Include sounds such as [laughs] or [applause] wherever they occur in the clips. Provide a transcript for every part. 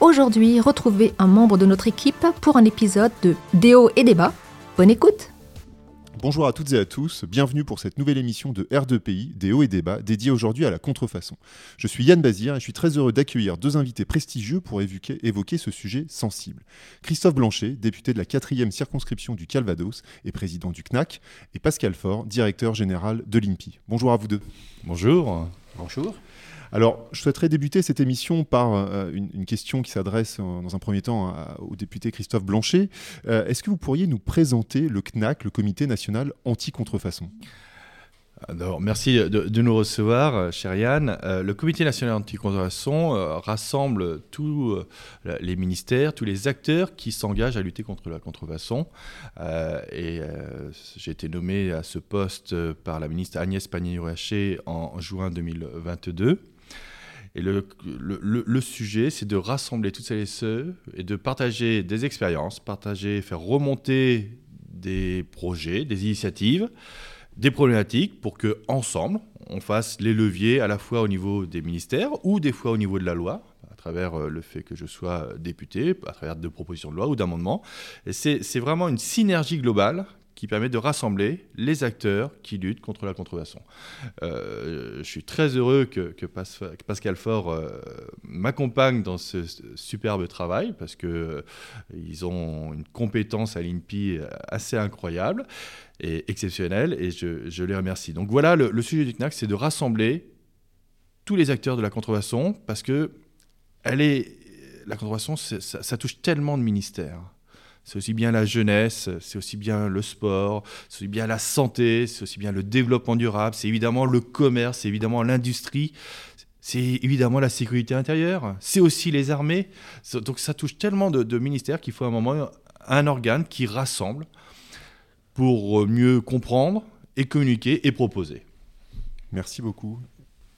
Aujourd'hui, retrouvez un membre de notre équipe pour un épisode de Déo et débat. Bonne écoute Bonjour à toutes et à tous, bienvenue pour cette nouvelle émission de R2PI, des hauts et débats, dédiée aujourd'hui à la contrefaçon. Je suis Yann Bazir et je suis très heureux d'accueillir deux invités prestigieux pour évoquer, évoquer ce sujet sensible. Christophe Blanchet, député de la 4e circonscription du Calvados et président du CNAC, et Pascal Faure, directeur général de l'INPI. Bonjour à vous deux. Bonjour. Bonjour. Alors, je souhaiterais débuter cette émission par euh, une, question qui s'adresse euh, dans un premier temps au député Christophe Blanchet. Euh, Est-ce que vous pourriez nous présenter le CNAC, le Comité national anti-contrefaçon? Alors, merci de, nous recevoir, cher Yann. Le Comité national anti-contrefaçon rassemble tous les ministères, tous les acteurs qui s'engagent à lutter contre la contrefaçon. et j'ai été nommé à ce poste par la ministre Agnès Pannier-Runacher en juin 2022. Et le, le, le, sujet, c'est de rassembler toutes celles et ceux et de partager des expériences, partager, faire remonter des projets, des initiatives, des problématiques pour que ensemble on fasse les leviers à la fois au niveau des ministères ou des fois au niveau de la loi à travers le fait que je sois député, à travers de propositions de loi ou d'amendements. C'est vraiment une synergie globale qui permet de rassembler les acteurs qui luttent contre la contrefaçon. Euh, je suis très heureux que, que, Pascal Faure euh, m'accompagne dans ce superbe travail parce qu'ils euh, ont une compétence à l'INPI assez incroyable et exceptionnelle et je, les remercie. Donc voilà, le, sujet du CNAC, c'est de rassembler tous les acteurs de la contrefaçon parce que elle est, la contrefaçon, ça touche tellement de ministères c'est aussi bien la jeunesse, c'est aussi bien le sport, c'est aussi bien la santé, c'est aussi bien le développement durable, c'est évidemment le commerce, c'est évidemment l'industrie, c'est évidemment la sécurité intérieure, c'est aussi les armées. Donc ça touche tellement de, ministères qu'il faut à un moment un organe qui rassemble pour mieux comprendre et communiquer et proposer. Merci beaucoup.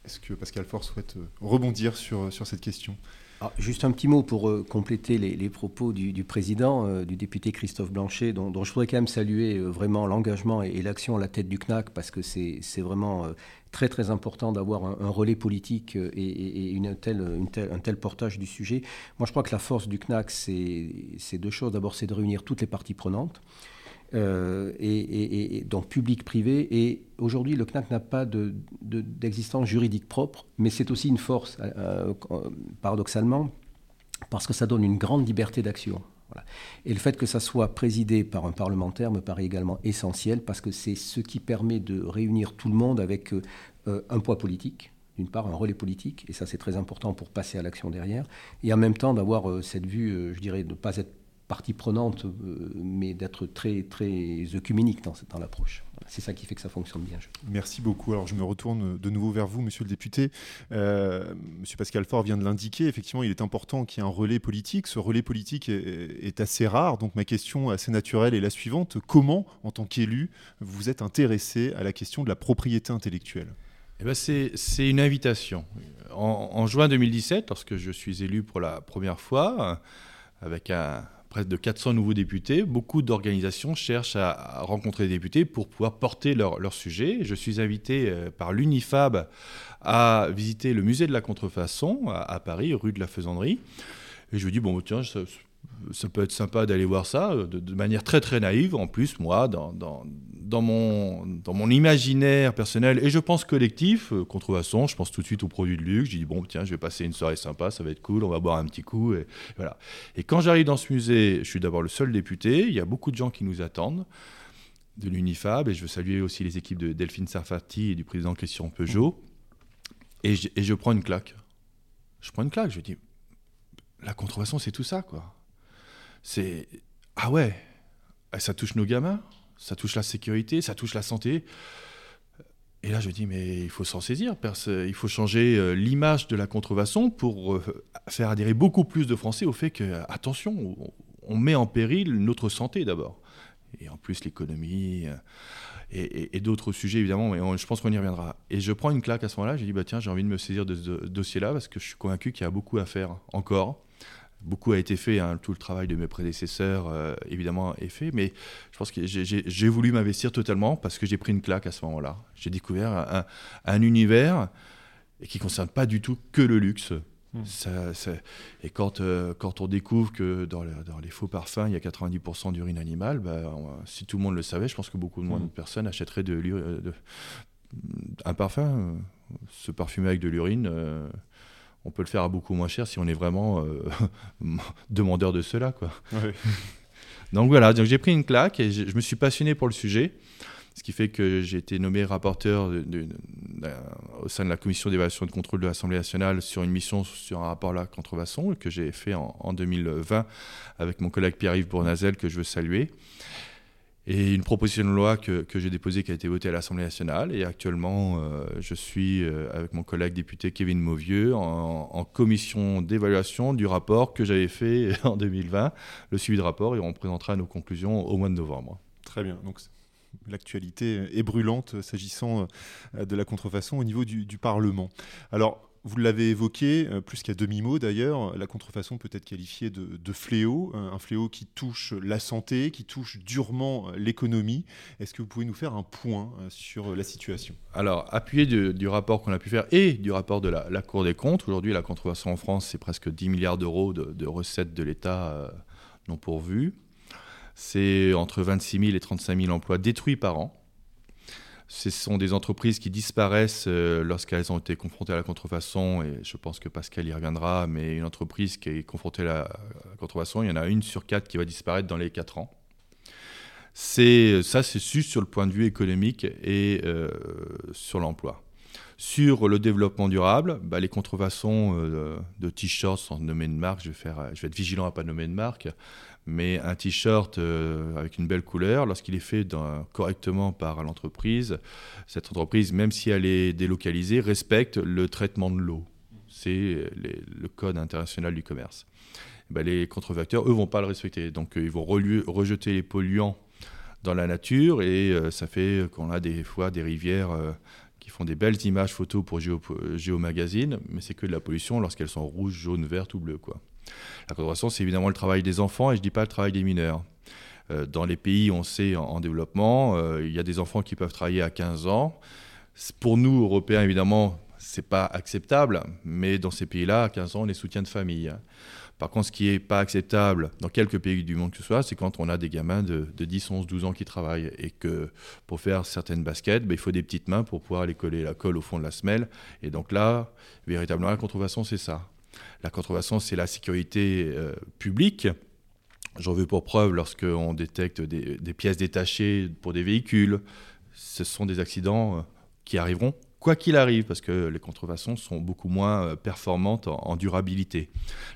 Est-ce que Pascal Faure souhaite rebondir sur, sur cette question? Alors, juste un petit mot pour euh, compléter les, propos du, président, euh, du député Christophe Blanchet, dont, je voudrais quand même saluer euh, vraiment l'engagement et, l'action à la tête du CNAC, parce que c'est vraiment très très important d'avoir un, relais politique et, une telle, un tel portage du sujet. Moi, je crois que la force du CNAC, c'est deux choses. D'abord, c'est de réunir toutes les parties prenantes. Euh, et, donc public-privé. Et aujourd'hui, le CNAC n'a pas d'existence de, de, juridique propre, mais c'est aussi une force, euh, paradoxalement, parce que ça donne une grande liberté d'action. Et le fait que ça soit présidé par un parlementaire me paraît également essentiel, parce que c'est ce qui permet de réunir tout le monde avec euh, un poids politique, d'une part un relais politique, et ça c'est très important pour passer à l'action derrière, et en même temps d'avoir euh, cette vue, euh, je dirais, de ne pas être partie prenante, euh, mais d'être très, très œcuménique dans, dans l'approche. Voilà, c'est ça qui fait que ça fonctionne bien. Je Merci beaucoup. Alors je me retourne de nouveau vers vous, monsieur le député. Euh, monsieur Pascal Faure vient de l'indiquer. Effectivement, il est important qu'il y ait un relais politique. Ce relais politique est, est, assez rare. Donc ma question assez naturelle est la suivante. Comment, en tant qu'élu, vous êtes intéressé à la question de la propriété intellectuelle? Eh ben c'est une invitation. En, en, juin 2017, lorsque je suis élu pour la première fois, avec un, près de 400 nouveaux députés. Beaucoup d'organisations cherchent à, rencontrer des députés pour pouvoir porter leur, leur sujet. Je suis invité euh, par l'UNIFAB à visiter le musée de la contrefaçon à, Paris, rue de la Faisanderie. Et je me dis, bon, tiens, ça, peut être sympa d'aller voir ça de, de, manière très très naïve. En plus, moi, dans, dans, mon, imaginaire personnel et je pense collectif, euh, contrefaçon, je pense tout de suite aux produits de luxe. Je dis bon, tiens, je vais passer une soirée sympa, ça va être cool, on va boire un petit coup. Et, voilà. et quand j'arrive dans ce musée, je suis d'abord le seul député. Il y a beaucoup de gens qui nous attendent de l'UNIFAB et je veux saluer aussi les équipes de Delphine Sarfati et du président Christian Peugeot. Et je, et je prends une claque. Je prends une claque, je dis la contrefaçon, c'est tout ça, quoi c'est ah ouais, ça touche nos gamins, ça touche la sécurité, ça touche la santé. Et là, je dis, mais il faut s'en saisir. Il faut changer euh, l'image de la contrefaçon pour euh, faire adhérer beaucoup plus de Français au fait que, attention, on met en péril notre santé d'abord. Et en plus, l'économie euh, et, d'autres sujets, évidemment, mais je pense qu'on y reviendra. Et je prends une claque à ce moment-là, j'ai dit, bah, tiens, j'ai envie de me saisir de ce dossier-là parce que je suis convaincu qu'il y a beaucoup à faire encore. Beaucoup a été fait, hein, tout le travail de mes prédécesseurs, euh, évidemment, est fait, mais je pense que j'ai- voulu m'investir totalement parce que j'ai pris une claque à ce moment-là. J'ai découvert un, un univers qui ne concerne pas du tout que le luxe. Hmm. Ça- ça- et quand, euh, quand on découvre que dans, le- dans les faux parfums, il y a 90% d'urine animale, bah, on- si tout le monde le savait, je pense que beaucoup moins Hmm. de personnes achèteraient de, euh, de- un parfum. euh, Se parfumer avec de l'urine, euh, on peut le faire à beaucoup moins cher si on est vraiment euh, [laughs] demandeur de cela. Quoi. [laughs] Donc voilà, donc j'ai pris une claque et je, je me suis passionné pour le sujet, ce qui fait que j'ai été nommé rapporteur de- de- d'un- au sein de la commission d'évaluation et de contrôle de l'Assemblée nationale sur une mission sur un rapport là contrefaçon que j'ai fait en, en 2020 avec mon collègue Pierre-Yves Bournazel que je veux saluer. Et une proposition de loi que, que j'ai déposée qui a été votée à l'Assemblée nationale. Et actuellement, euh, je suis euh, avec mon collègue député Kevin Mauvieux en, commission d'évaluation du rapport que j'avais fait [laughs] en 2020, le suivi de rapport, et on présentera nos conclusions au mois de novembre. Très bien. Donc, l'actualité est brûlante euh, s'agissant de la contrefaçon au niveau du, du Parlement. Alors, vous l'avez évoqué, euh, plus qu'à demi-mot d'ailleurs, la contrefaçon peut être qualifiée de, fléau, euh, un fléau qui touche la santé, qui touche durement euh, l'économie. Est-ce que vous pouvez nous faire un point sur la situation? Alors, appuyé du rapport qu'on a pu faire et du rapport de la, Cour des comptes, aujourd'hui, la contrefaçon en France, c'est presque 10 milliards d'euros de, de recettes de l'État non pourvues. C'est entre 26 000 et 35 000 emplois détruits par an. Ce sont des entreprises qui disparaissent euh, lorsqu'elles ont été confrontées à la contrefaçon, et je pense que Pascal y reviendra, mais une entreprise qui est confrontée à la, contrefaçon, il y en a une sur quatre qui va disparaître dans les quatre ans. C'est ça, c'est juste sur le point de vue économique et euh, sur l'emploi. Sur le développement durable, bah, les contrefaçons euh, de t-shirts sans nommer de marque, je vais, je vais être vigilant à pas nommer de marque, mais un t-shirt euh, avec une belle couleur, lorsqu'il est fait correctement par l'entreprise, cette entreprise, même si elle est délocalisée, respecte le traitement de l'eau. C'est les- le code international du commerce. Bah, les contrefacteurs, eux, vont pas le respecter. Donc, euh, ils vont rejeter les polluants dans la nature et euh, ça fait qu'on a des fois des rivières euh, qui font des belles images photos pour Géo, Géo Magazine, mais c'est que de la pollution lorsqu'elles sont rouges, jaunes, vertes ou bleues. Quoi. La contrefaçon, c'est évidemment le travail des enfants et je dis pas le travail des mineurs. Euh, dans les pays, on sait, en, en développement, euh, il y a des enfants qui peuvent travailler à 15 ans. Pour nous, Européens, évidemment, c'est pas acceptable, mais dans ces pays-là, à 15 ans, on est soutien de famille. Par contre, ce qui n'est pas acceptable dans quelques pays du monde que ce soit, c'est quand on a des gamins de, de 10, 11, 12 ans qui travaillent et que pour faire certaines baskets, ben, il faut des petites mains pour pouvoir aller coller la colle au fond de la semelle. Et donc là, véritablement, la contrefaçon, c'est ça. La contrefaçon, c'est la sécurité euh, publique. J'en veux pour preuve lorsqu'on détecte des, pièces détachées pour des véhicules. Ce sont des accidents euh, qui arriveront quoi qu'il arrive, parce que les contrefaçons sont beaucoup moins euh, performantes en, en durabilité.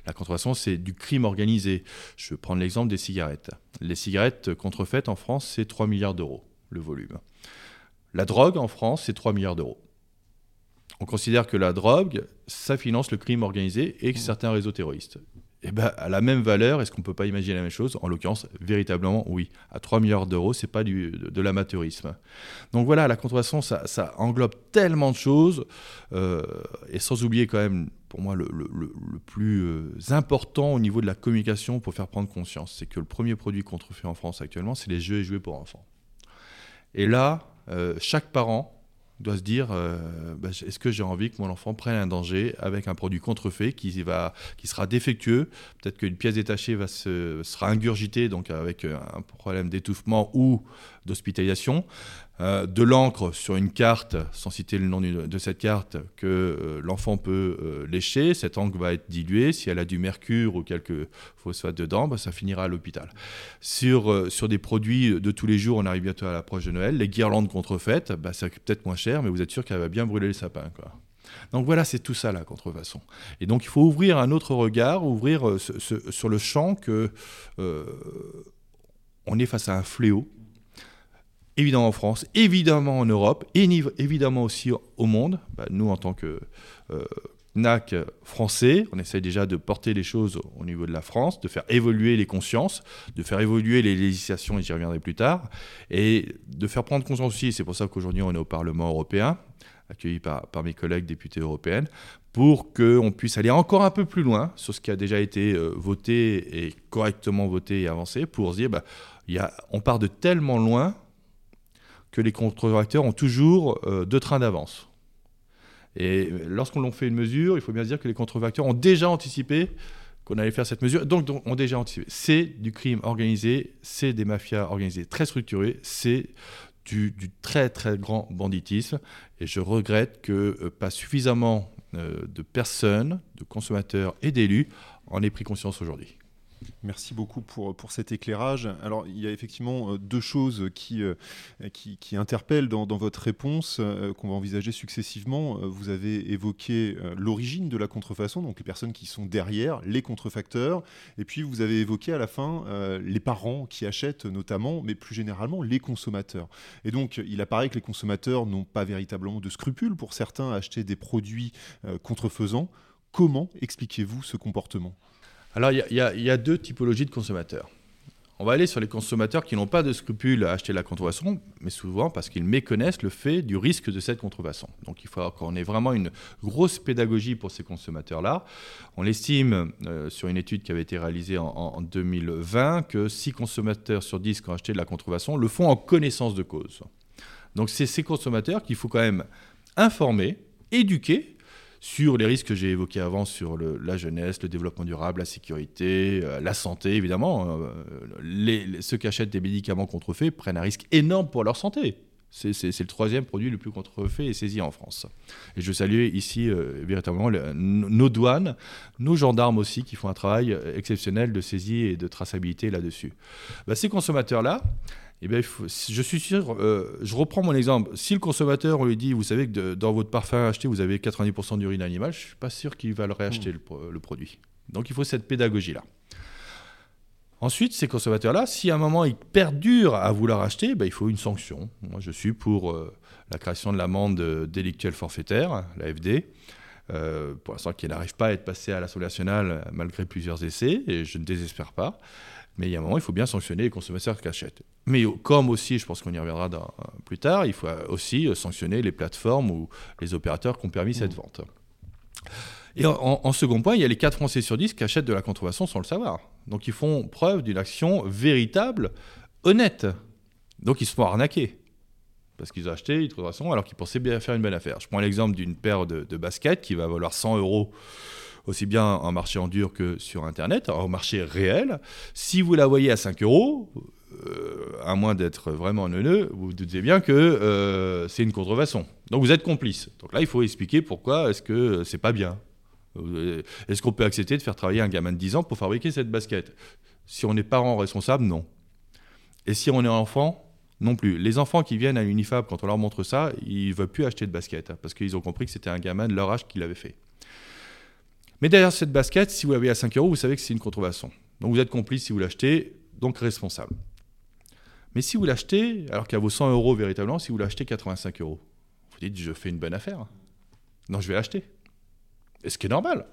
La contrefaçon, c'est du crime organisé. Je vais prendre l'exemple des cigarettes. Les cigarettes contrefaites en France, c'est 3 milliards d'euros, le volume. La drogue en France, c'est 3 milliards d'euros. On considère que la drogue, ça finance le crime organisé et que certains réseaux terroristes. Et ben, à la même valeur, est-ce qu'on ne peut pas imaginer la même chose? En l'occurrence, véritablement, oui. À 3 milliards d'euros, ce n'est pas du, de, de l'amateurisme. Donc voilà, la contrefaçon, ça, ça englobe tellement de choses, euh, et sans oublier quand même, pour moi, le, le, le, le plus euh, important au niveau de la communication pour faire prendre conscience, c'est que le premier produit contrefait en France actuellement, c'est les jeux et jouets pour enfants. Et là, euh, chaque parent doit se dire euh, bah, est-ce que j'ai envie que mon enfant prenne un danger avec un produit contrefait qui, sera défectueux? Peut-être qu'une pièce détachée sera ingurgitée, donc avec un problème d'étouffement ou d'hospitalisation. Euh, de l'encre sur une carte, sans citer le nom de cette carte, que euh, l'enfant peut euh, lécher. Cette encre va être diluée. Si elle a du mercure ou quelques phosphates dedans, bah, ça finira à l'hôpital. Sur, sur des produits de tous les jours, on arrive bientôt à l'approche de Noël. Les guirlandes contrefaites, bah, ça coûte peut-être moins cher, mais vous êtes sûr qu'elle va bien brûler le sapin. Donc voilà, c'est tout ça la contrefaçon. Et donc il faut ouvrir un autre regard, ouvrir sur le champ que on est face à un fléau évidemment en France, évidemment en Europe, et évidemment aussi au monde. Bah, nous, en tant que, euh, NAC français. On essaye déjà de porter les choses au niveau de la France, de faire évoluer les consciences, de faire évoluer les législations, et j'y reviendrai plus tard, et de faire prendre conscience aussi, c'est pour ça qu'aujourd'hui on est au Parlement européen, accueilli par, mes collègues députés européennes, pour qu'on puisse aller encore un peu plus loin sur ce qui a déjà été euh, voté et correctement voté et avancé, pour se dire, bah, on part de tellement loin que les contre-acteurs ont toujours euh, deux trains d'avance. Et lorsqu'on fait une mesure, il faut bien se dire que les contrefacteurs ont déjà anticipé qu'on allait faire cette mesure, donc, donc ont déjà anticipé. C'est du crime organisé, c'est des mafias organisées très structurées, c'est du, du, très très grand banditisme. Et je regrette que euh, pas suffisamment euh, de personnes, de consommateurs et d'élus en aient pris conscience aujourd'hui. Merci beaucoup pour, pour cet éclairage. Alors, il y a effectivement euh, deux choses qui, euh, qui, qui interpellent dans, dans, votre réponse, euh, qu'on va envisager successivement. Vous avez évoqué l'origine de la contrefaçon, donc les personnes qui sont derrière, les contrefacteurs, et puis vous avez évoqué à la fin les parents qui achètent notamment, mais plus généralement les consommateurs. Et donc, il apparaît que les consommateurs n'ont pas véritablement de scrupules pour certains à acheter des produits contrefaisants. Comment expliquez-vous ce comportement? Alors, il y, a deux typologies de consommateurs. On va aller sur les consommateurs qui n'ont pas de scrupules à acheter la contrefaçon, mais souvent parce qu'ils méconnaissent le fait du risque de cette contrefaçon. Donc il faut qu'on ait vraiment une grosse pédagogie pour ces consommateurs-là. On estime, euh, sur une étude qui avait été réalisée en, en 2020, que 6 consommateurs sur 10 qui ont acheté de la contrefaçon le font en connaissance de cause. Donc c'est ces consommateurs qu'il faut quand même informer, éduquer, sur les risques que j'ai évoqués avant, sur la jeunesse, le développement durable, la sécurité, euh, la santé, évidemment. Euh, les, ceux qui achètent des médicaments contrefaits prennent un risque énorme pour leur santé. C'est le troisième produit le plus contrefait et saisi en France. Et je salue ici euh, véritablement le, nos douanes, nos gendarmes aussi, qui font un travail exceptionnel de saisie et de traçabilité là-dessus. Bah, ces consommateurs-là, eh bien, faut, je suis sûr, euh, je reprends mon exemple. Si le consommateur on lui dit, vous savez que de, dans votre parfum acheté, vous avez 90% d'urine animale, je ne suis pas sûr qu'il va le réacheter, mmh. le, le, produit. Donc il faut cette pédagogie-là. Ensuite, ces consommateurs-là, si à un moment ils perdurent à vouloir acheter, ben, il faut une sanction. Moi, je suis pour euh, la création de l'amende délictuelle forfaitaire, l'AFD, euh, pour l'instant qui n'arrive pas à être passée à l'Assemblée nationale malgré plusieurs essais, et je ne désespère pas. Mais il y a un moment, il faut bien sanctionner les consommateurs qui achètent. Mais comme aussi, je pense qu'on y reviendra dans, plus tard, il faut aussi sanctionner les plateformes ou les opérateurs qui ont permis cette mmh. vente. Et en, en, second point, il y a les 4 Français sur 10 qui achètent de la contrefaçon sans le savoir. Donc ils font preuve d'une action véritable, honnête. Donc ils se font arnaquer. Parce qu'ils ont acheté une contrefaçon alors qu'ils pensaient bien faire une bonne affaire. Je prends l'exemple d'une paire de, de baskets qui va valoir 100 euros aussi bien en marché en dur que sur Internet, au marché réel. Si vous la voyez à 5 euros, euh, à moins d'être vraiment neuneux, vous vous doutez bien que euh, c'est une contrefaçon. Donc vous êtes complice. Donc là, il faut expliquer pourquoi est-ce que c'est pas bien. Euh, est-ce qu'on peut accepter de faire travailler un gamin de 10 ans pour fabriquer cette basket? Si on est parent responsable, non. Et si on est enfant, non plus. Les enfants qui viennent à l'Unifab, quand on leur montre ça, ils ne veulent plus acheter de basket, hein, parce qu'ils ont compris que c'était un gamin de leur âge qui l'avait fait. Mais derrière cette basket, si vous l'avez à 5 euros, vous savez que c'est une contrefaçon. Donc vous êtes complice si vous l'achetez, donc responsable. Mais si vous l'achetez, alors qu'à vos 100 euros véritablement, si vous l'achetez 85 euros, vous dites je fais une bonne affaire. Non, je vais l'acheter. Et ce qui est normal.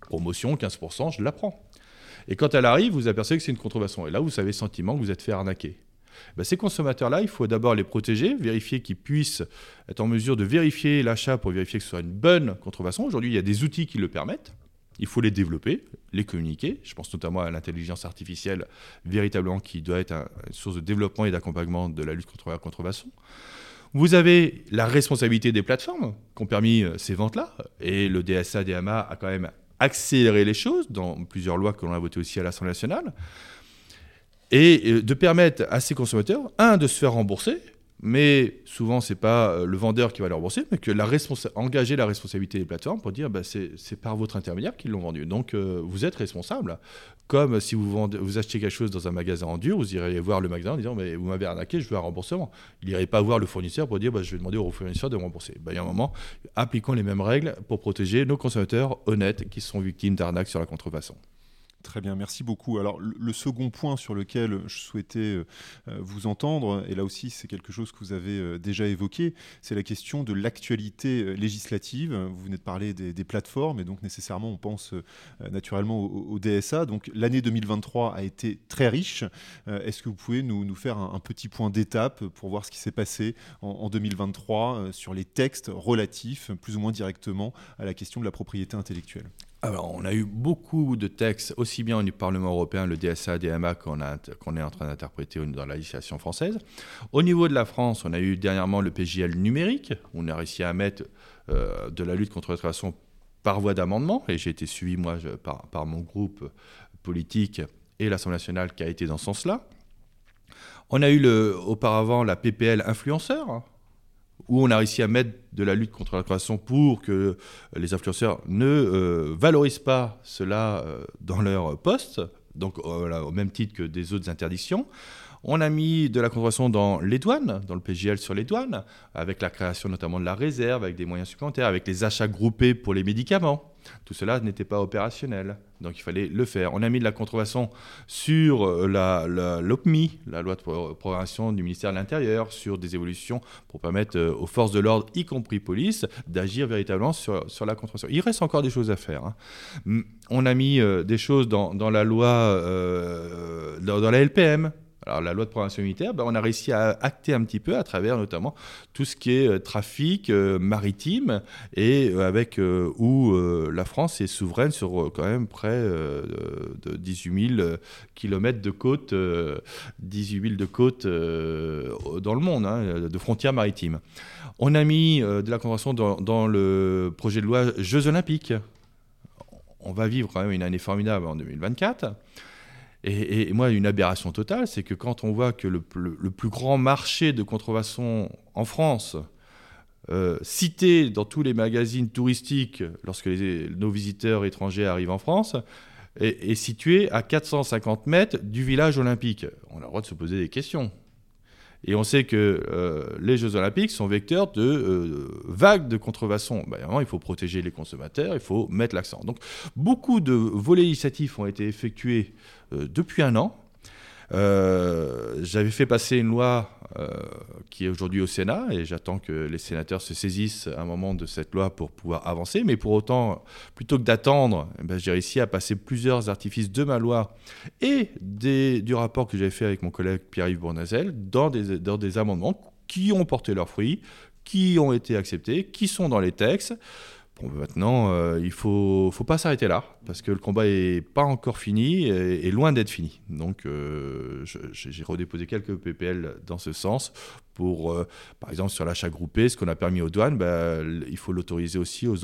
Promotion, 15%, je la prends. Et quand elle arrive, vous apercevez que c'est une contrefaçon. Et là, vous avez le sentiment que vous êtes fait arnaquer. Ben, ces consommateurs-là, il faut d'abord les protéger, vérifier qu'ils puissent être en mesure de vérifier l'achat pour vérifier que ce soit une bonne contrefaçon. Aujourd'hui, il y a des outils qui le permettent. Il faut les développer, les communiquer. Je pense notamment à l'intelligence artificielle, véritablement, qui doit être une source de développement et d'accompagnement de la lutte contre la contrefaçon. Vous avez la responsabilité des plateformes qui ont permis euh, ces ventes-là. Et le DSA, DMA a quand même accéléré les choses dans plusieurs lois que l'on a votées aussi à l'Assemblée nationale et euh, de permettre à ces consommateurs, un, de se faire rembourser, mais souvent c'est pas euh, le vendeur qui va le rembourser, mais que la engager la responsabilité des plateformes pour dire bah, c'est par votre intermédiaire qu'ils l'ont vendu. Donc euh, vous êtes responsable. Comme si vous, achetez quelque chose dans un magasin en dur, vous irez voir le magasin en disant mais vous m'avez arnaqué, je veux un remboursement. Il n'irait pas voir le fournisseur pour dire bah, je vais demander au fournisseur de rembourser. Bah, il y a un moment, appliquons les mêmes règles pour protéger nos consommateurs honnêtes qui sont victimes d'arnaques sur la contrefaçon. Très bien, merci beaucoup. Alors le, second point sur lequel je souhaitais euh, euh, vous entendre, et là aussi c'est quelque chose que vous avez euh, déjà évoqué, c'est la question de l'actualité législative. Vous venez de parler des, plateformes, et donc nécessairement on pense naturellement au, DSA. Donc l'année 2023 a été très riche. Est-ce que vous pouvez nous, faire un, petit point d'étape pour voir ce qui s'est passé en, en 2023 sur les textes relatifs, plus ou moins directement, à la question de la propriété intellectuelle? Alors, on a eu beaucoup de textes, aussi bien au Parlement européen, le DSA, DMA, qu'on est en train d'interpréter dans la législation française. Au niveau de la France, on a eu dernièrement le PJL numérique. On a réussi à mettre euh, de la lutte contre la façon par voie d'amendement, et j'ai été suivi, moi, par, mon groupe politique et l'Assemblée nationale qui a été dans ce sens-là. On a eu auparavant la PPL influenceur, hein, où on a réussi à mettre de la lutte contre la corruption pour que les influenceurs ne euh, valorisent pas cela euh, dans leur poste, donc euh, au même titre que des autres interdictions. On a mis de la contrefaçon dans les douanes, dans le PGL sur les douanes, avec la création notamment de la réserve, avec des moyens supplémentaires, avec les achats groupés pour les médicaments. Tout cela n'était pas opérationnel, donc il fallait le faire. On a mis de la contrefaçon sur euh, la, l'OPMI, la loi de programmation du ministère de l'Intérieur, sur des évolutions pour permettre euh, aux forces de l'ordre, y compris police, d'agir véritablement sur, la contrefaçon. Il reste encore des choses à faire. Hein. On a mis euh, des choses dans, la loi, dans la LPM, alors la loi de programmation militaire, ben, on a réussi à acter un petit peu à travers notamment tout ce qui est euh, trafic euh, maritime et euh, avec où la France est souveraine sur quand même près de 18 000 kilomètres de côte, 18 000 de côte dans le monde, hein, de frontières maritimes. On a mis de la convention dans, dans le projet de loi Jeux Olympiques. On va vivre quand même une année formidable en 2024. Et, moi, une aberration totale, c'est que quand on voit que le, plus grand marché de contrefaçon en France, euh, cité dans tous les magazines touristiques lorsque nos visiteurs étrangers arrivent en France, est, situé à 450 mètres du village olympique. On a le droit de se poser des questions. Et on sait que euh, les Jeux Olympiques sont vecteurs de euh, vagues de contrefaçon. Bah, il faut protéger les consommateurs, il faut mettre l'accent. Donc beaucoup de volets législatifs ont été effectués depuis un an. J'avais fait passer une loi qui est aujourd'hui au Sénat et j'attends que les sénateurs se saisissent un moment de cette loi pour pouvoir avancer. Mais pour autant, plutôt que d'attendre, eh ben, j'ai réussi à passer plusieurs artifices de ma loi et du rapport que j'avais fait avec mon collègue Pierre-Yves Bournazel dans des amendements qui ont porté leurs fruits, qui ont été acceptés, qui sont dans les textes. Ben, maintenant, euh, il faut, faut pas s'arrêter là, parce que le combat n'est pas encore fini et, loin d'être fini. Donc, euh, j'ai redéposé quelques PPL dans ce sens pour, euh, par exemple, sur l'achat groupé, ce qu'on a permis aux douanes, ben, il faut l'autoriser aussi aux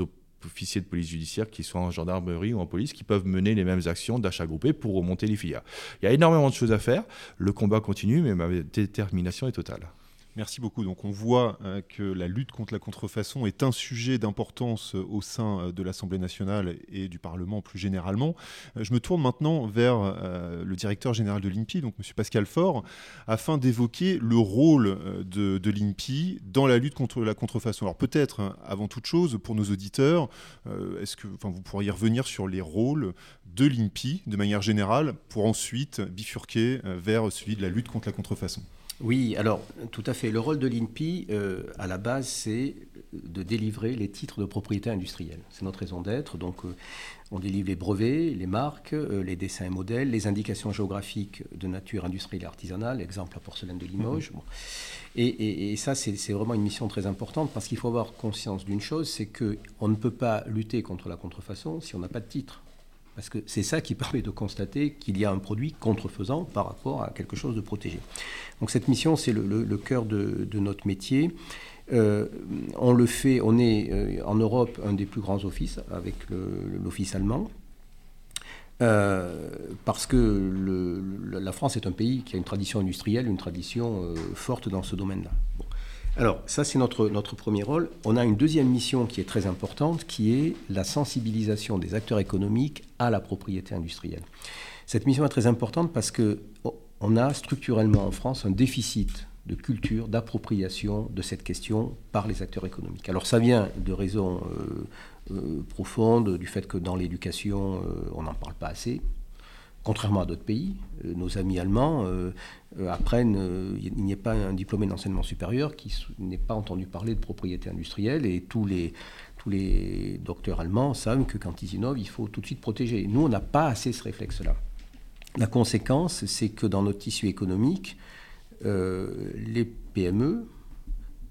officiers de police judiciaire, qui soient en gendarmerie ou en police, qui peuvent mener les mêmes actions d'achat groupé pour remonter les filières. Il y a énormément de choses à faire. Le combat continue, mais ma détermination est totale. Merci beaucoup. Donc on voit euh, que la lutte contre la contrefaçon est un sujet d'importance euh, au sein euh, de l'Assemblée nationale et du Parlement plus généralement. je me tourne maintenant vers le directeur général de l'INPI, donc M. Pascal Faure, afin d'évoquer le rôle de, l'INPI dans la lutte contre la contrefaçon. Alors peut-être, hein, avant toute chose, pour nos auditeurs, est-ce que vous pourriez revenir sur les rôles de l'INPI de manière générale pour ensuite bifurquer vers celui de la lutte contre la contrefaçon? Oui, alors tout à fait. Le rôle de l'INPI, euh, à la base, c'est de délivrer les titres de propriété industrielle. C'est notre raison d'être. Donc, euh, on délivre les brevets, les marques, euh, les dessins et modèles, les indications géographiques de nature industrielle et artisanale, exemple la porcelaine de Limoges. Mhm. Et, et, ça, c'est vraiment une mission très importante parce qu'il faut avoir conscience d'une chose, c'est qu'on ne peut pas lutter contre la contrefaçon si on n'a pas de titre. Parce que c'est ça qui permet de constater qu'il y a un produit contrefaisant par rapport à quelque chose de protégé. Donc cette mission, c'est le, cœur de, notre métier. Euh, on le fait, on est euh, en Europe un des plus grands offices avec l'office allemand. Euh, parce que la France est un pays qui a une tradition industrielle, une tradition forte dans ce domaine-là. Alors, ça, c'est notre, notre premier rôle. On a une deuxième mission qui est très importante, qui est la sensibilisation des acteurs économiques à la propriété industrielle. Cette mission est très importante parce que oh, on a structurellement en France un déficit de culture, d'appropriation de cette question par les acteurs économiques. Alors ça vient de raisons euh, euh, profondes, du fait que dans l'éducation, euh, on n'en parle pas assez, contrairement à d'autres pays. nos amis allemands apprennent, il n'y a pas un diplômé d'enseignement supérieur qui n'ait pas entendu parler de propriété industrielle et tous les, tous les docteurs allemands savent que quand ils innovent, il faut tout de suite protéger. Nous, on n'a pas assez ce réflexe-là. La conséquence, c'est que dans notre tissu économique, les PME,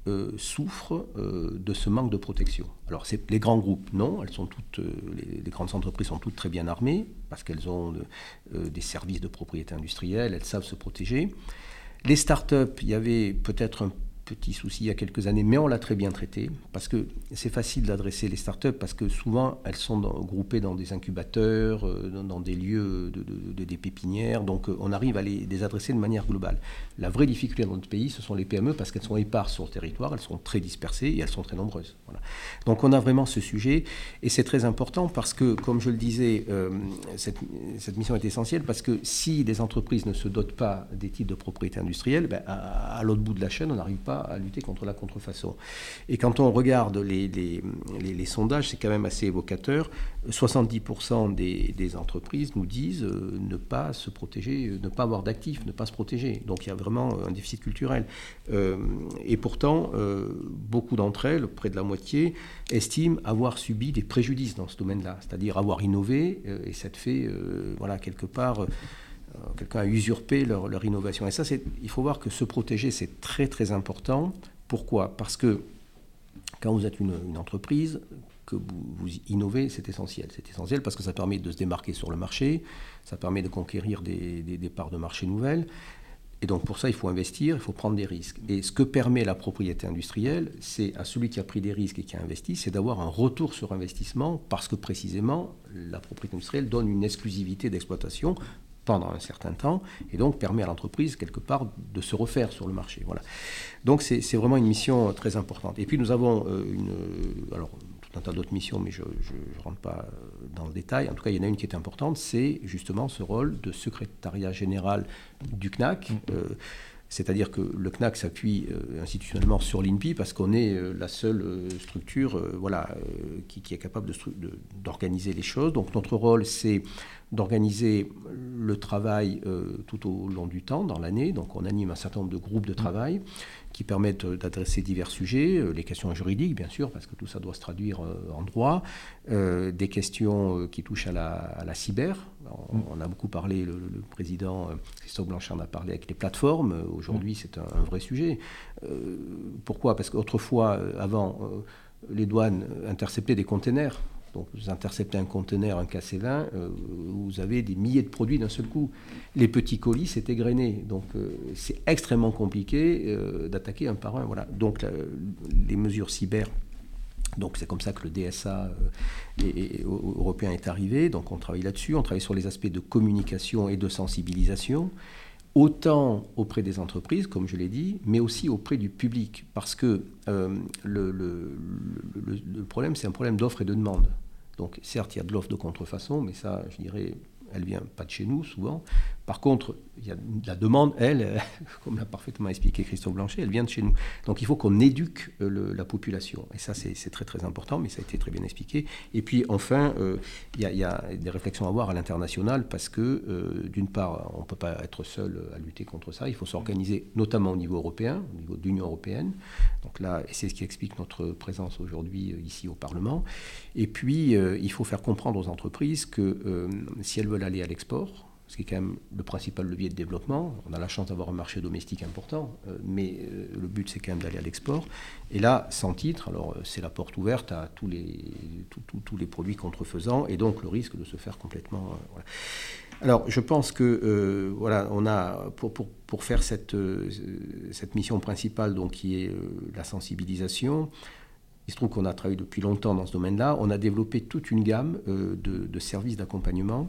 euh, souffrent euh, de ce manque de protection. Alors c'est les grands groupes, non, elles sont toutes, euh, les, grandes entreprises sont toutes très bien armées parce qu'elles ont des services de propriété industrielle, elles savent se protéger. Les startups, il y avait peut-être un petit souci il y a quelques années, mais on l'a très bien traité, parce que c'est facile d'adresser les startups, parce que souvent elles sont groupées dans des incubateurs, euh, dans, des lieux de, des pépinières, donc euh, on arrive à les, adresser de manière globale. La vraie difficulté dans notre pays, ce sont les PME, parce qu'elles sont éparses sur le territoire, elles sont très dispersées et elles sont très nombreuses. Donc on a vraiment ce sujet, et c'est très important, parce que, comme je le disais, euh, cette, mission est essentielle, parce que si les entreprises ne se dotent pas des titres de propriété industrielle, ben, à, à l'autre bout de la chaîne, on n'arrive pas à lutter contre la contrefaçon. Et quand on regarde les, sondages, c'est quand même assez évocateur. 70% des, des, entreprises nous disent euh, ne pas se protéger, euh, ne pas avoir d'actifs, ne pas se protéger. Donc il y a vraiment un déficit culturel. Euh, et pourtant, beaucoup d'entre elles, près de la moitié, estiment avoir subi des préjudices dans ce domaine-là, c'est-à-dire avoir innové et ça te fait, voilà, quelque part euh, quelqu'un a usurpé leur, innovation. Et ça, il faut voir que se protéger, c'est très très important. Pourquoi? Parce que quand vous êtes une, entreprise, que vous, innovez, c'est essentiel. C'est essentiel parce que ça permet de se démarquer sur le marché, ça permet de conquérir des, des, parts de marché nouvelles. Et donc pour ça, il faut investir, il faut prendre des risques. Et ce que permet la propriété industrielle, c'est à celui qui a pris des risques et qui a investi, c'est d'avoir un retour sur investissement parce que précisément, la propriété industrielle donne une exclusivité d'exploitation pendant un certain temps et donc permet à l'entreprise quelque part de se refaire sur le marché. Voilà. Donc c'est vraiment une mission très importante. Et puis nous avons euh, une, alors tout un tas d'autres missions, mais je ne rentre pas euh, dans le détail. En tout cas, il y en a une qui est importante, c'est justement ce rôle de secrétariat général du CNAC. Euh, c'est-à-dire que le CNAC s'appuie institutionnellement sur l'INPI parce qu'on est la seule structure voilà, qui, est capable d'organiser les choses. Donc notre rôle, c'est d'organiser le travail euh, tout au long du temps, dans l'année. Donc on anime un certain nombre de groupes de travail qui permettent euh, d'adresser divers sujets, euh, les questions juridiques bien sûr, parce que tout ça doit se traduire en droit, des questions qui touchent à la, cyber. On, a beaucoup parlé, le, président Christophe Blanchard en a parlé avec les plateformes. Aujourd'hui c'est un, vrai sujet. pourquoi? Parce qu'autrefois, avant, les douanes interceptaient des containers donc vous interceptez un conteneur, un KC20, euh, vous avez des milliers de produits d'un seul coup. Les petits colis, c'est égrené. Donc euh, c'est extrêmement compliqué euh, d'attaquer un par un. Voilà. Donc les mesures cyber, donc c'est comme ça que le DSA européen est arrivé. Donc on travaille là-dessus. On travaille sur les aspects de communication et de sensibilisation autant auprès des entreprises, comme je l'ai dit, mais aussi auprès du public, parce que le, problème, c'est un problème d'offre et de demande. Donc certes, il y a de l'offre de contrefaçon, mais ça, je dirais, elle vient pas de chez nous souvent. Par contre, il y a la demande, elle, [laughs] comme l'a parfaitement expliqué Christophe Blanchet, elle vient de chez nous. Donc il faut qu'on éduque euh, la population. Et ça, c'est très très important, mais ça a été très bien expliqué. Et puis enfin, euh, il, y a, des réflexions à avoir à l'international parce que, euh, d'une part, on ne peut pas être seul à lutter contre ça. Il faut s'organiser, notamment au niveau européen, au niveau de l'Union européenne. Donc là, c'est ce qui explique notre présence aujourd'hui ici au Parlement. Et puis, il faut faire comprendre aux entreprises que si elles veulent aller à l'export, ce qui est quand même le principal levier de développement. On a la chance d'avoir un marché domestique important, euh, mais euh, le but c'est quand même d'aller à l'export. Et là, sans titre, alors euh, c'est la porte ouverte à tous les, tous les produits contrefaisants et donc le risque de se faire complètement. Alors, je pense que voilà, on a pour, pour, pour faire cette, cette mission principale, donc qui est la sensibilisation. Il se trouve qu'on a travaillé depuis longtemps dans ce domaine-là. On a développé toute une gamme de, de services d'accompagnement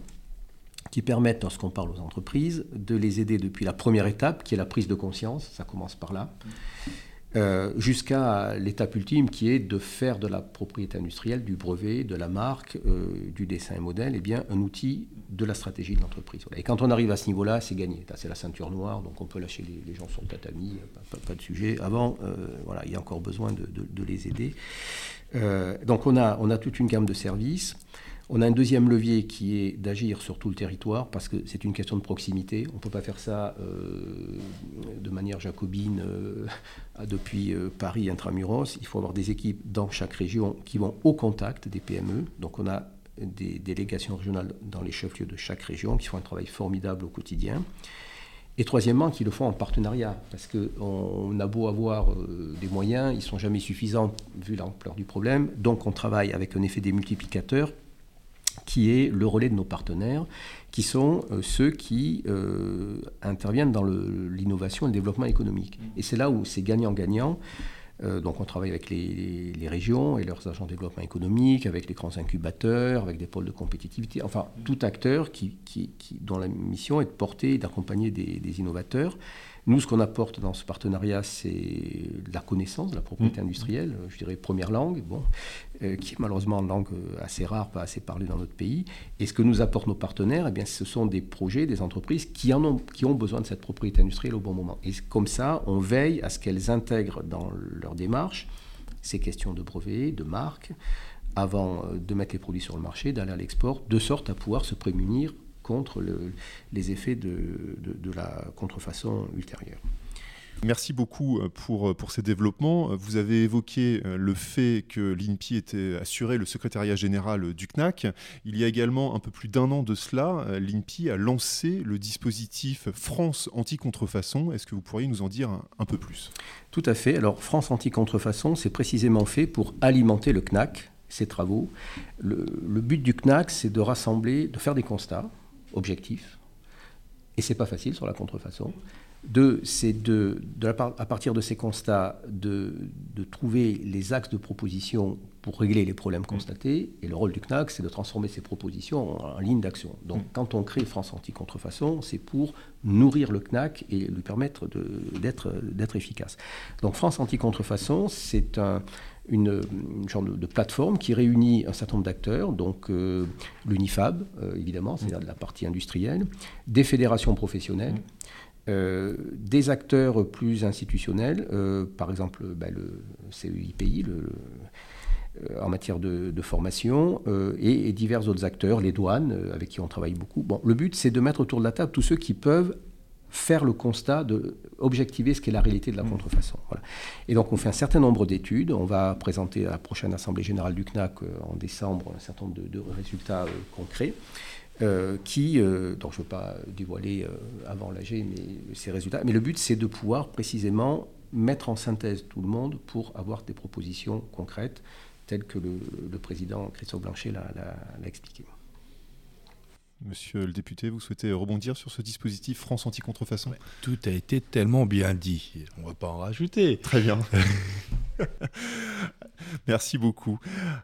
qui permettent, lorsqu'on parle aux entreprises, de les aider depuis la première étape, qui est la prise de conscience, ça commence par là, euh, jusqu'à l'étape ultime qui est de faire de la propriété industrielle, du brevet, de la marque, euh, du dessin et modèle, eh bien, un outil de la stratégie de l'entreprise. Et quand on arrive à ce niveau-là, c'est gagné. C'est la ceinture noire, donc on peut lâcher les, gens sur le tatami, pas, de sujet. Avant, euh, voilà, il y a encore besoin de, de les aider. donc on a, on a toute une gamme de services. On a un deuxième levier qui est d'agir sur tout le territoire parce que c'est une question de proximité. On ne peut pas faire ça euh, de manière jacobine euh, [laughs] depuis euh, Paris intramuros. Il faut avoir des équipes dans chaque région qui vont au contact des PME. Donc on a des délégations régionales dans les chefs-lieux de chaque région qui font un travail formidable au quotidien. Et troisièmement, qui le font en partenariat, parce qu'on a beau avoir des moyens, ils ne sont jamais suffisants vu l'ampleur du problème. Donc on travaille avec un effet des multiplicateurs qui est le relais de nos partenaires, qui sont euh, ceux qui euh, interviennent dans l'innovation et le développement économique. Et c'est là où c'est gagnant-gagnant. Euh, donc on travaille avec les, régions et leurs agents de développement économique, avec les grands incubateurs, avec des pôles de compétitivité, enfin tout acteur qui, dont la mission est de porter et d'accompagner des, innovateurs. Nous, ce qu'on apporte dans ce partenariat, c'est la connaissance de la propriété mmh. industrielle, je dirais première langue, bon, euh, qui est malheureusement une langue euh, assez rare, pas assez parlée dans notre pays. Et ce que nous apportent nos partenaires, eh bien, ce sont des projets, des entreprises qui, en ont, qui ont besoin de cette propriété industrielle au bon moment. Et comme ça, on veille à ce qu'elles intègrent dans leur démarche ces questions de brevets, de marques, avant euh, de mettre les produits sur le marché, d'aller à l'export, de sorte à pouvoir se prémunir contre les effets de, la contrefaçon ultérieure. Merci beaucoup euh, pour, euh, pour ces développements. Vous avez évoqué euh, le fait que l'INPI était assuré le secrétariat général du CNAC. Il y a également un peu plus d'un an de cela, l'INPI a lancé le dispositif France anti-contrefaçon. Est-ce que vous pourriez nous en dire un, peu plus? Tout à fait. Alors France anti-contrefaçon, c'est précisément fait pour alimenter le CNAC, ses travaux. Le, le but du CNAC, c'est de rassembler, de faire des constats objectif. Et c'est pas facile sur la contrefaçon. Deux, c'est de, à partir de ces constats, de, trouver les axes de proposition pour régler les problèmes constatés. Et le rôle du CNAC, c'est de transformer ces propositions en, ligne d'action. Donc, mm. quand on crée France Anti-Contrefaçon, c'est pour nourrir le CNAC et lui permettre d'être efficace. Donc, France Anti-Contrefaçon, c'est un, une, genre de, plateforme qui réunit un certain nombre d'acteurs, donc euh, l'UNIFAB, euh, évidemment, c'est-à-dire de la partie industrielle, des fédérations professionnelles, euh, des acteurs plus institutionnels, par exemple bah, le CEIPI, en matière de, et, et, divers autres acteurs, les douanes, avec qui on travaille beaucoup. Bon, le but, c'est de mettre autour de la table tous ceux qui peuvent faire le constat, de objectiver ce qu'est la réalité de la mmh. contrefaçon. Et donc on fait un certain nombre d'études. On va présenter à la prochaine Assemblée générale du CNAC euh, en décembre un certain nombre de, résultats euh, concrets. Euh, qui, dont je ne veux pas dévoiler avant l'AG mais ces résultats, mais le but c'est de pouvoir précisément mettre en synthèse tout le monde pour avoir des propositions concrètes telles que le, le président Christophe Blanchet l'a expliqué. Monsieur le député, vous souhaitez rebondir sur ce dispositif France anti-contrefaçon Tout a été tellement bien dit, on ne va pas en rajouter. Très bien. [laughs] Merci beaucoup.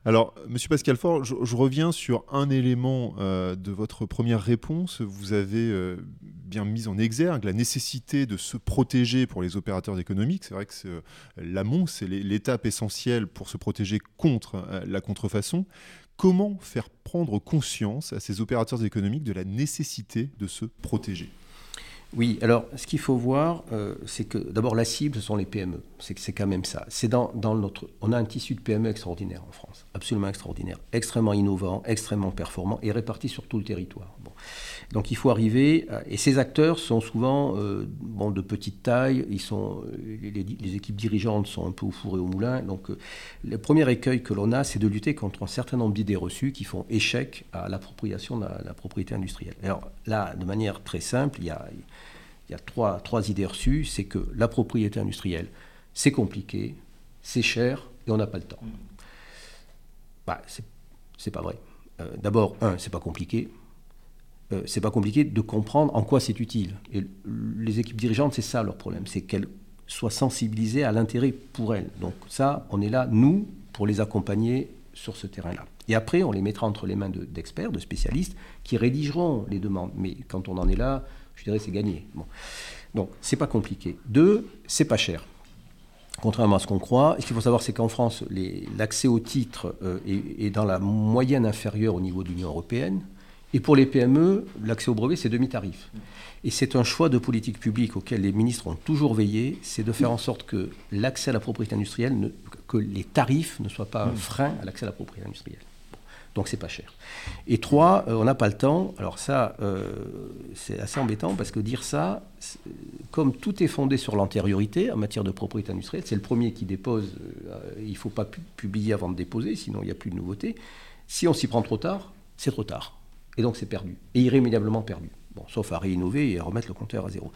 Alors, Monsieur Pascal Faure, je, reviens sur un élément euh, de votre première réponse. Vous avez euh, bien mis en exergue la nécessité de se protéger pour les opérateurs économiques. C'est vrai que euh, l'amont, c'est l'étape essentielle pour se protéger contre la contrefaçon. Comment faire prendre conscience à ces opérateurs économiques de la nécessité de se protéger? Oui, alors ce qu'il faut voir, euh, c'est que d'abord la cible, ce sont les PME. C'est quand même ça. C'est dans, notre, on a un tissu de PME extraordinaire en France, absolument extraordinaire, extrêmement innovant, extrêmement performant et réparti sur tout le territoire. Donc il faut arriver, et ces acteurs sont souvent euh, bon, de petite taille, ils sont, les, équipes dirigeantes sont un peu au four et au moulin. Donc euh, le premier écueil que l'on a, c'est de lutter contre un certain nombre d'idées reçues qui font échec à l'appropriation de la, propriété industrielle. Alors là, de manière très simple, il y a, il y a trois, trois idées reçues. C'est que la propriété industrielle, c'est compliqué, c'est cher et on n'a pas le temps. Bah, c'est pas vrai. Euh, d'abord, un, c'est pas compliqué. Euh, c'est pas compliqué de comprendre en quoi c'est utile. Les équipes dirigeantes, c'est ça leur problème, c'est qu'elles soient sensibilisées à l'intérêt pour elles. Donc ça, on est là, nous, pour les accompagner sur ce terrain-là. Et après, on les mettra entre les mains d'experts, de, spécialistes, qui rédigeront les demandes. Mais quand on en est là, je dirais c'est gagné. Bon. Donc, c'est pas compliqué. Deux, c'est pas cher. Contrairement à ce qu'on croit, ce qu'il faut savoir, c'est qu'en France, l'accès au titre euh, est, est, dans la moyenne inférieure au niveau de l'Union européenne. Et pour les PME, l'accès au brevet, c'est demi-tarif. Et c'est un choix de politique publique auquel les ministres ont toujours veillé, c'est de faire en sorte que l'accès à la propriété industrielle, que les tarifs ne soient pas un frein à l'accès à la propriété industrielle. Donc c'est pas cher. Et trois, euh, on n'a pas le temps. Alors ça, euh, c'est assez embêtant parce que dire ça, comme tout est fondé sur l'antériorité en matière de propriété industrielle, c'est le premier qui dépose. Euh, il ne faut pas publier avant de déposer, sinon il n'y a plus de nouveauté. Si on s'y prend trop tard, c'est trop tard. Et donc c'est perdu. Et irrémédiablement perdu. Bon, sauf à réinnover et à remettre le compteur à zéro.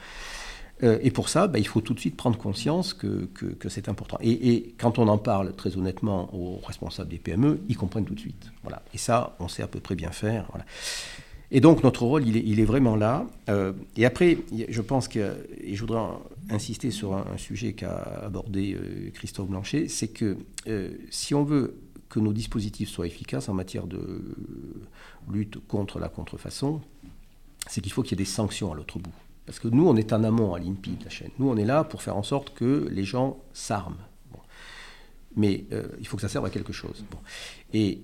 Euh, et pour ça, bah, il faut tout de suite prendre conscience que, c'est important. Et, quand on en parle très honnêtement aux responsables des PME, ils comprennent tout de suite. Voilà. Et ça, on sait à peu près bien faire. Et donc notre rôle, il est, vraiment là. Euh, et après, je pense que, et je voudrais insister sur un, sujet qu'a abordé euh, Christophe Blanchet, c'est que si on veut que nos dispositifs soient efficaces en matière de lutte contre la contrefaçon, c'est qu'il faut qu'il y ait des sanctions à l'autre bout. Parce que nous, on est en amont à l'INPI de la chaîne. Nous, on est là pour faire en sorte que les gens s'arment. Mais euh, il faut que ça serve à quelque chose. Et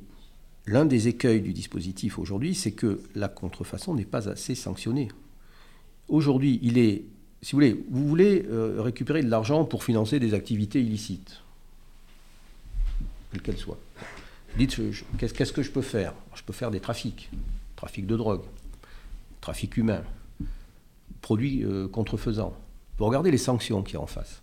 l'un des écueils du dispositif aujourd'hui, c'est que la contrefaçon n'est pas assez sanctionnée. Aujourd'hui, il est, si vous voulez, vous voulez euh, récupérer de l'argent pour financer des activités illicites, quelles qu'elles soient. Dites, qu'est-ce que je peux faire? Je peux faire des trafics, trafic de drogue, trafic humain, produits euh, contrefaisants. Vous regardez les sanctions qu'il y a en face.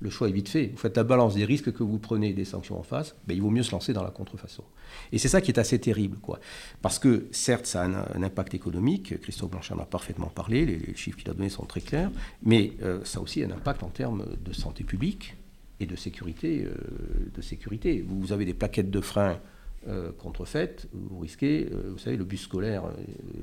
Le choix est vite fait. Vous faites la balance des risques que vous prenez des sanctions en face, ben, il vaut mieux se lancer dans la contrefaçon. Et c'est ça qui est assez terrible. Quoi. Parce que certes, ça a un, impact économique, Christophe Blanchard en a parfaitement parlé, les, chiffres qu'il a donnés sont très clairs, mais euh, ça a aussi un impact en termes de santé publique et de sécurité. Euh, de sécurité. Vous avez des plaquettes de frein euh, contrefaite, vous risquez, euh, vous savez, le bus scolaire,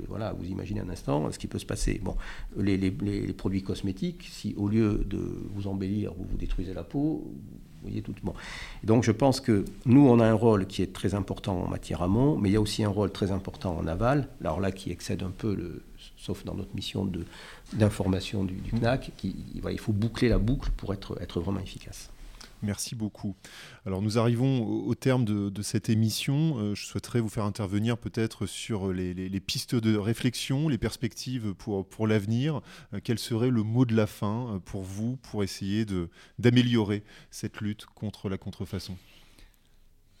voilà, vous imaginez un instant ce qui peut se passer. Bon, les, produits cosmétiques, si au lieu de vous embellir, vous vous détruisez la peau, vous voyez tout. Bon. donc je pense que nous, on a un rôle qui est très important en matière amont, mais il y a aussi un rôle très important en aval, alors là qui excède un peu le sauf dans notre mission d'information du, du, CNAC, qui, il faut boucler la boucle pour être, être vraiment efficace. Merci beaucoup. Alors nous arrivons au, terme de, cette émission. Euh, je souhaiterais vous faire intervenir peut-être sur les, pistes de réflexion, les perspectives pour, pour l'avenir. Euh, quel serait le mot de la fin euh, pour vous pour essayer d'améliorer cette lutte contre la contrefaçon?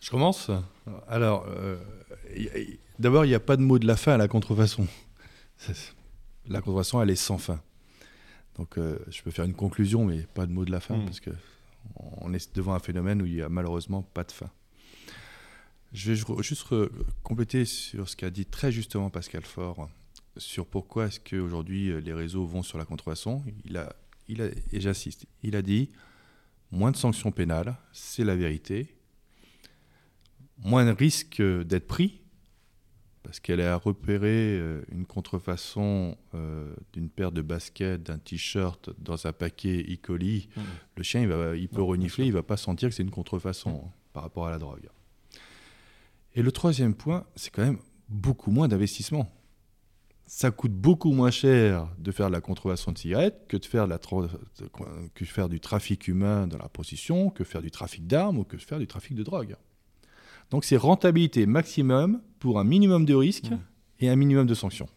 Je commence Alors, d'abord, il n'y a pas de mot de la fin à la contrefaçon. La contrefaçon, elle est sans fin. Donc je peux faire une conclusion, mais pas de mot de la fin, hmm. parce que on est devant un phénomène où il n'y a malheureusement pas de fin. Je vais juste compléter sur ce qu'a dit très justement Pascal Faure sur pourquoi est-ce qu'aujourd'hui euh, les réseaux vont sur la contrefaçon. Il a, il et j'insiste, il a dit moins de sanctions pénales, c'est la vérité, moins de risques d'être pris, parce qu'elle a repéré euh, une contrefaçon euh, d'une paire de baskets, d'un t-shirt dans un paquet e. coli, mmh. le chien il, va, il peut renifler, il ne va pas sentir que c'est une contrefaçon hein, par rapport à la drogue. Et le troisième point, c'est quand même beaucoup moins d'investissement. Ça coûte beaucoup moins cher de faire de la contrefaçon de cigarettes que de faire, la que faire du trafic humain dans la position, que faire du trafic d'armes ou que faire du trafic de drogue. Donc c'est rentabilité maximum pour un minimum de risques et un minimum de sanctions.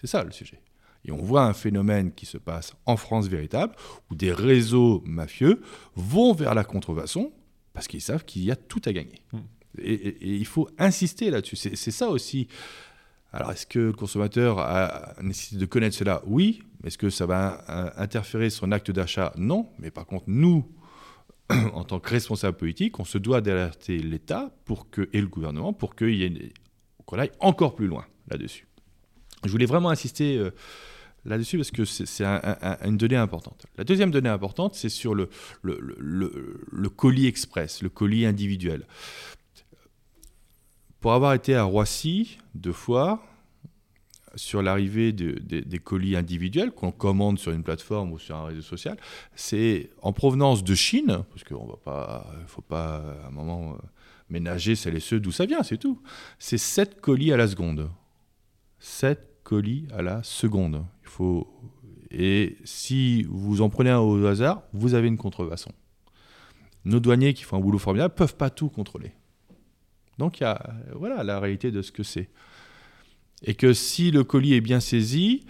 C'est ça le sujet. Et on voit un phénomène qui se passe en France véritable, où des réseaux mafieux vont vers la contrefaçon parce qu'ils savent qu'il y a tout à gagner. Hmm. Et, il faut insister là-dessus. C'est ça aussi. Alors, est-ce que le consommateur a nécessité de connaître cela? Oui. Est-ce que ça va interférer son acte d'achat? Non. Mais par contre, nous, [clears throat] en tant que responsable politique, on se doit d'alerter l'État pour que, et le gouvernement pour qu'on aille encore plus loin là-dessus. Je voulais vraiment insister euh, là-dessus parce que c'est une donnée importante. La deuxième donnée importante, c'est sur le, colis express, le colis individuel. Pour avoir été à Roissy deux fois, sur l'arrivée des colis individuels qu'on commande sur une plateforme ou sur un réseau social, c'est en provenance de Chine, parce qu'il ne faut pas à un moment euh, ménager celles et ceux d'où ça vient, c'est tout. C'est 7 colis à la seconde. 7 colis à la seconde. Il faut... Et si vous en prenez un au hasard, vous avez une contrefaçon. Nos douaniers qui font un boulot formidable ne peuvent pas tout contrôler. Donc voilà la réalité de ce que c'est et que si le colis est bien saisi,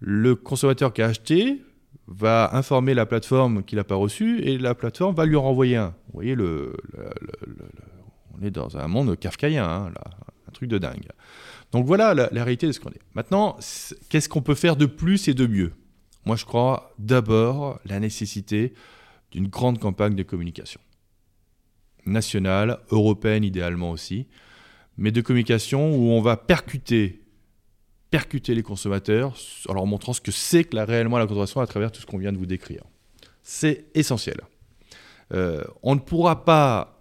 le consommateur qui a acheté va informer la plateforme qu'il n'a pas reçu et la plateforme va lui renvoyer un. Vous voyez, on est dans un monde kafkaïen, hein, un truc de dingue. Donc voilà la, réalité de ce qu'on est. Maintenant, qu'est-ce qu'on peut faire de plus et de mieux? Moi, je crois d'abord la nécessité d'une grande campagne de communication nationale, européenne idéalement aussi, mais de communication où on va percuter, percuter les consommateurs en leur montrant ce que c'est que la, réellement la contrefaçon à travers tout ce qu'on vient de vous décrire. C'est essentiel. Euh, on ne pourra pas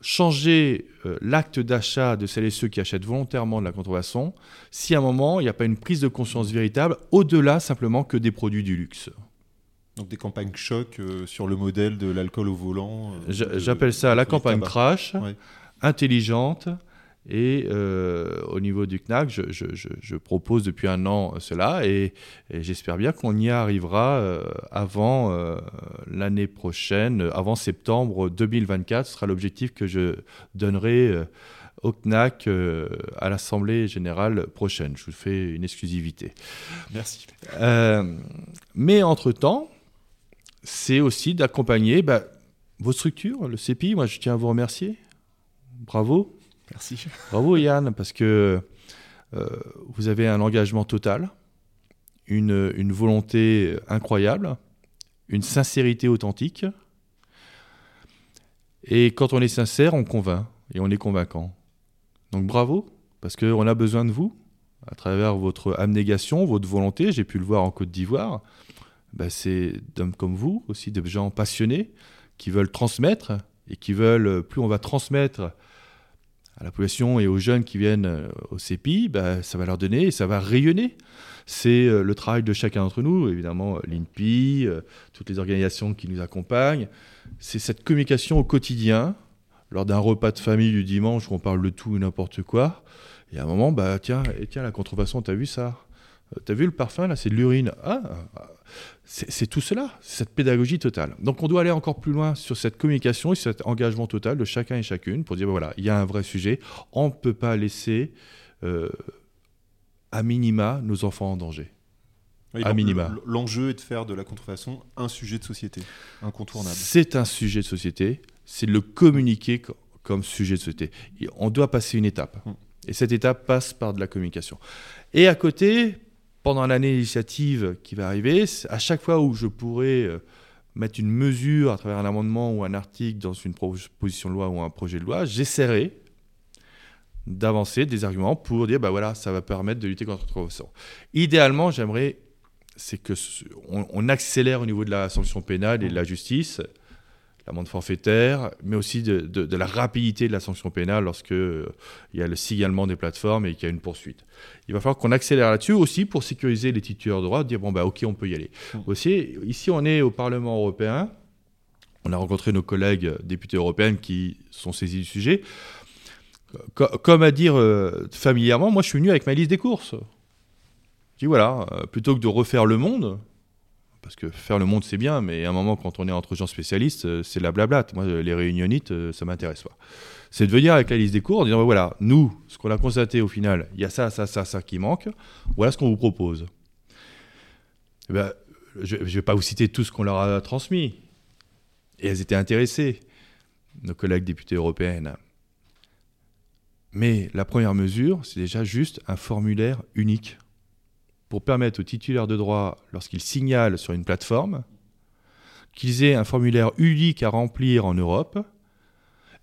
changer euh, l'acte d'achat de celles et ceux qui achètent volontairement de la contrefaçon si à un moment il n'y a pas une prise de conscience véritable au-delà simplement que des produits du luxe. Donc des campagnes choc euh, sur le modèle de l'alcool au volant. J'appelle ça la campagne tabac. crash, Ouais. intelligente. Et euh, au niveau du CNAC, je, je- je- je propose depuis un an cela et, et j'espère bien qu'on y arrivera euh, avant euh, l'année prochaine, euh, avant septembre 2024. Ce sera l'objectif que je donnerai euh, au CNAC euh, à l'Assemblée générale prochaine. Je vous fais une exclusivité. Merci. Euh, mais entre-temps, c'est aussi d'accompagner bah, vos structures, le CEPI. Moi, je tiens à vous remercier. Bravo. Merci. Bravo, Yann, parce que euh, vous avez un engagement total, une, volonté incroyable, une sincérité authentique. Et quand on est sincère, on convainc et on est convaincant. Donc bravo, parce qu'on a besoin de vous, à travers votre abnégation, votre volonté. J'ai pu le voir en Côte d'Ivoire. Ben, c'est d'hommes comme vous, aussi de gens passionnés, qui veulent transmettre et qui veulent, plus on va transmettre à la population et aux jeunes qui viennent euh, au CEPI, ben, ça va leur donner et ça va rayonner. C'est euh, le travail de chacun d'entre nous, évidemment euh, l'INPI, toutes les organisations qui nous accompagnent. C'est cette communication au quotidien, lors d'un repas de famille du dimanche où on parle de tout et n'importe quoi. Et à un moment, bah tiens, et tiens la contrefaçon, t'as vu ça? T'as vu le parfum là, c'est de l'urine. Ah, c'est tout cela, cette pédagogie totale. Donc on doit aller encore plus loin sur cette communication et cet engagement total de chacun et chacune pour dire bah, voilà, il y a un vrai sujet. On ne peut pas laisser euh, à minima nos enfants en danger. Oui, À minima. L'enjeu est de faire de la contrefaçon un sujet de société incontournable. C'est un sujet de société, c'est de le communiquer co- comme sujet de société. On doit passer une étape. Mm. Et cette étape passe par de la communication. Et à côté, pendant l'année législative qui va arriver, à chaque fois où je pourrais euh, mettre une mesure à travers un amendement ou un article dans une proposition de loi ou un projet de loi, j'essaierai d'avancer des arguments pour dire bah voilà ça va permettre de lutter contre la contrefaçon. Idéalement, j'aimerais c'est que on accélère au niveau de la sanction pénale et de la justice, l'amende forfaitaire, mais aussi de, de- de la rapidité de la sanction pénale lorsque euh, il y a le signalement des plateformes et qu'il y a une poursuite. Il va falloir qu'on accélère là-dessus aussi pour sécuriser les titulaires de droit, dire bon bah ok on peut y aller. Aussi ici on est au Parlement européen, on a rencontré nos collègues députés européens qui sont saisis du sujet. Co- Comme à dire euh, familièrement, moi je suis venu avec ma liste des courses. Je dis voilà, euh, plutôt que de refaire le monde, parce que faire le monde c'est bien, mais à un moment quand on est entre gens spécialistes, euh, c'est la blablate. Moi euh, les réunionites, euh, ça m'intéresse pas. C'est de venir avec la liste des cours en disant voilà, nous, ce qu'on a constaté au final, il y a ça, ça, ça, ça qui manque, voilà ce qu'on vous propose. Eh ben, je ne vais pas vous citer tout ce qu'on leur a transmis. Et elles étaient intéressées, nos collègues députés européennes. Mais la première mesure, c'est déjà juste un formulaire unique pour permettre aux titulaires de droit, lorsqu'ils signalent sur une plateforme, qu'ils aient un formulaire unique à remplir en Europe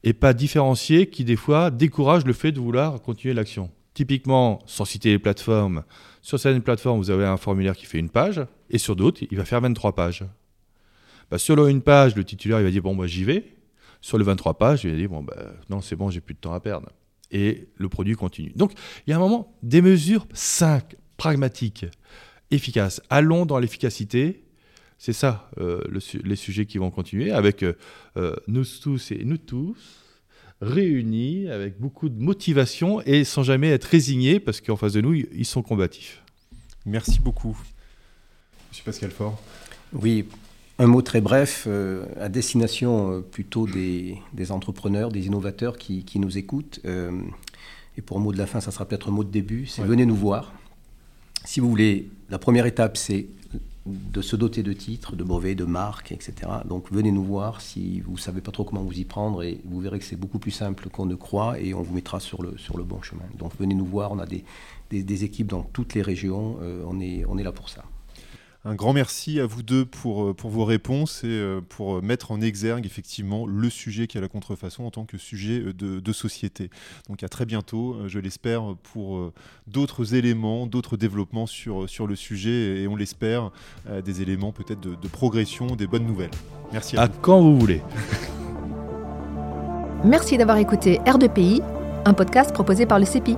et pas différencié qui, des fois, décourage le fait de vouloir continuer l'action. Typiquement, sans citer les plateformes, sur certaines plateformes, vous avez un formulaire qui fait une page et sur d'autres, il va faire 23 pages. Bah, sur une page, le titulaire il va dire bon, bah, j'y vais. Sur le 23 pages, il va dire bon, bah, non, c'est bon, j'ai plus de temps à perdre. Et le produit continue. Donc, il y a un moment, des mesures simples, pragmatiques, efficaces. Allons dans l'efficacité. C'est ça, euh, le les sujets qui vont continuer avec euh, euh, nous tous et nous tous réunis avec beaucoup de motivation et sans jamais être résignés parce qu'en face de nous, ils sont combatifs. Merci beaucoup. Monsieur Pascal Fort. Oui, un mot très bref, euh, à destination plutôt des, des entrepreneurs, des innovateurs qui, qui nous écoutent. euh, et pour un mot de la fin, ça sera peut-être un mot de début, c'est Ouais. venez nous voir. Si vous voulez, la première étape, c'est de se doter de titres, de brevets, de marques, etc. Donc venez nous voir si vous ne savez pas trop comment vous y prendre et vous verrez que c'est beaucoup plus simple qu'on ne croit et on vous mettra sur le, bon chemin. Donc venez nous voir, on a des, équipes dans toutes les régions, euh, on est là pour ça. Un grand merci à vous deux pour, euh, pour vos réponses et euh, pour mettre en exergue effectivement le sujet qui est la contrefaçon en tant que sujet de, de société. Donc à très bientôt, je l'espère, pour d'autres éléments, d'autres développements sur, sur le sujet et on l'espère, des éléments peut-être de, de, progression, des bonnes nouvelles. Merci à, à quand vous voulez. Merci d'avoir écouté R2PI, un podcast proposé par le CEPI.